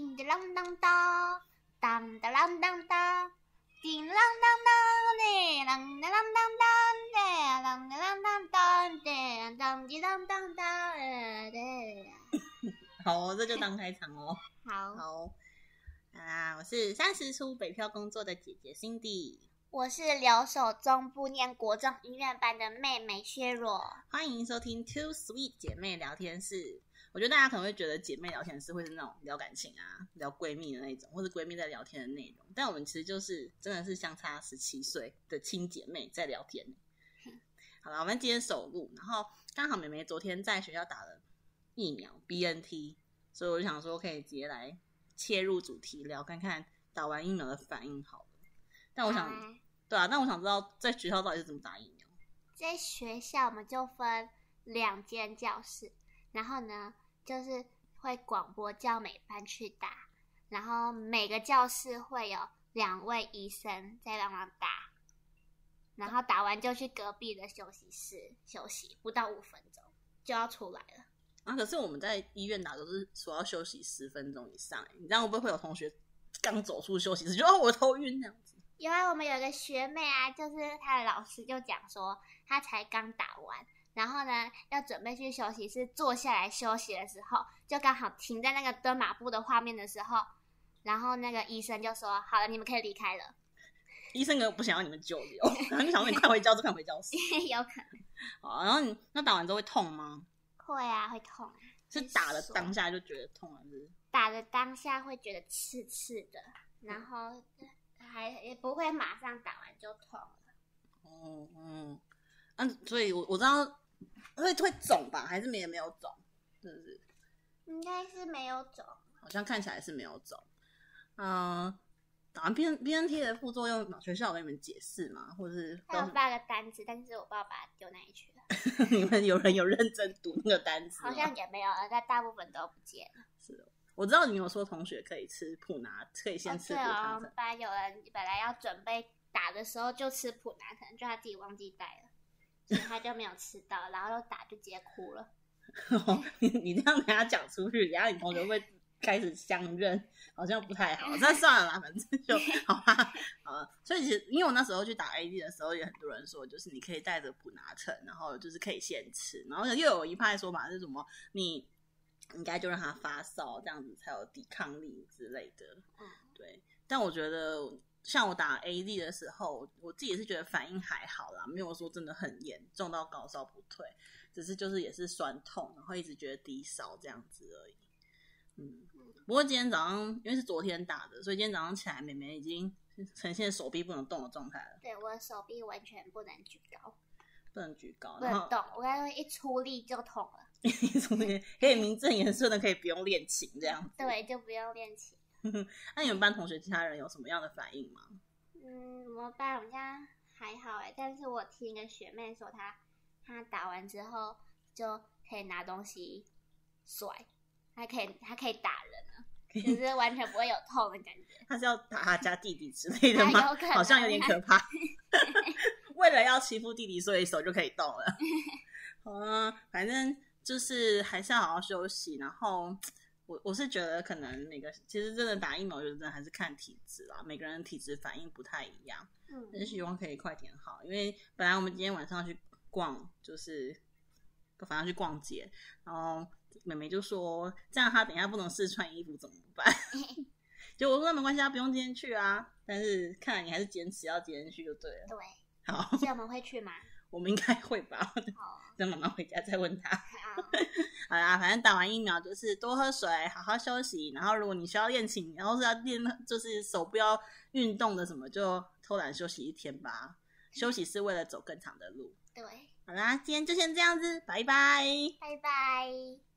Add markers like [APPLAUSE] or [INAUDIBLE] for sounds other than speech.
叮当啷当当，当当啷当当，叮啷当当的，啷当啷当当的，啷当啷当当的，当滴当当当嘞嘞。好哦，这就当开场哦。好，好，啊，我是三十出北漂工作的姐姐 Cindy，我是留守中部念国中音乐班的妹妹薛若。欢迎收听 Two Sweet 姐妹聊天室。我觉得大家可能会觉得姐妹聊天是会是那种聊感情啊、聊闺蜜的那种，或是闺蜜在聊天的内容，但我们其实就是真的是相差十七岁的亲姐妹在聊天。好了，我们今天首录，然后刚好妹妹昨天在学校打了疫苗 BNT，所以我就想说可以直接来切入主题聊，看看打完疫苗的反应好了。但我想，哎对啊，但我想知道在学校到底是怎么打疫苗。在学校我们就分两间教室，然后呢，就是会广播叫每班去打，然后每个教室会有两位医生在帮忙打，然后打完就去隔壁的休息室休息，不到五分钟就要出来了。啊，可是我们在医院打都是说要休息十分钟以上，欸你这样会不会会有同学刚走出休息室就哦我头晕这样子？因为我们有一个学妹啊，就是她的老师就讲说，她才刚打完，然后呢要准备去休息室坐下来休息的时候，就刚好停在那个蹲马步的画面的时候，然后那个医生就说：“好了，你们可以离开了。[LAUGHS] 医生根本不想要你们久留，然后就想说你 [LAUGHS] 快回教室，快回教室。[LAUGHS] ”有可能好，然后你那打完之后会痛吗？会啊，会痛啊，是打了当下就觉得痛，还是？打的当下会觉得刺刺的，然后还也不会马上打完就痛了。哦嗯，嗯，所以我我知道会会肿吧，还是没没有肿，是不是？应该是没有肿，好像看起来是没有肿。嗯、打完 B N B N T 的副作用，学校有给你们解释吗？或者是他有发个单子，但是我爸把它丢那里去了。[LAUGHS] 你们有人有认真读那个单子？好像也没有了，但大部分都不见了。是哦，我知道你有说同学可以吃普拿，可以先吃哦，普拿们班有人本来要准备打的时候就吃普拿可能，就他自己忘记带了，所以他就没有吃到，然后又打就直接哭了。[LAUGHS] 你你这样等下讲出去，然后你同学会开始相认，好像不太好。那算了啦，反正就好吧。啊，所以其实因为我那时候去打 AD 的时候，也很多人说，就是你可以带着普拿疼，然后就是可以先吃，然后又有一派说法是什么，你应该就让他发烧，这样子才有抵抗力之类的。嗯，对，但我觉得像我打 AD 的时候，我自己也是觉得反应还好啦，没有说真的很严重到高烧不退，只是就是也是酸痛，然后一直觉得低烧这样子而已。嗯，不过今天早上因为是昨天打的，所以今天早上起来，妹妹已经呈现手臂不能动的状态了，对，我的手臂完全不能举高，不能举高，然后不能动，我刚刚一出力就痛了。[LAUGHS] 一出力可以名正言顺的可以不用练琴这样子。对，就不用练琴。[LAUGHS] 那你们班同学其他人有什么样的反应吗？嗯，我们班好像还好哎，但是我听一个学妹说她，她打完之后就可以拿东西甩，还可以还可以打人了，可是完全不会有痛的感觉。[LAUGHS] 他是要打他家弟弟之类的吗？好像有点可怕。[LAUGHS] 为了要欺负弟弟，所以手就可以动了。好啊，反正就是还是要好好休息。然后我我是觉得，可能每个其实真的打疫苗，就真的还是看体质啦，每个人体质反应不太一样。嗯，真希望可以快点好，因为本来我们今天晚上去逛，就是反正去逛街，然后妹妹就说这样她等一下不能试穿衣服怎么办？[LAUGHS] 就我说没关系，她不用今天去啊，但是看来你还是坚持要今天去就对了。对，好，所以我们会去吗？我们应该会吧？[LAUGHS] 等妈妈回家再问她。好，[LAUGHS] 好啦，反正打完疫苗就是多喝水，好好休息。然后如果你需要练琴，然后是要练就是手不要运动的什么，就偷懒休息一天吧。[LAUGHS] 休息是为了走更长的路。对，好啦，今天就先这样子，拜拜。拜拜。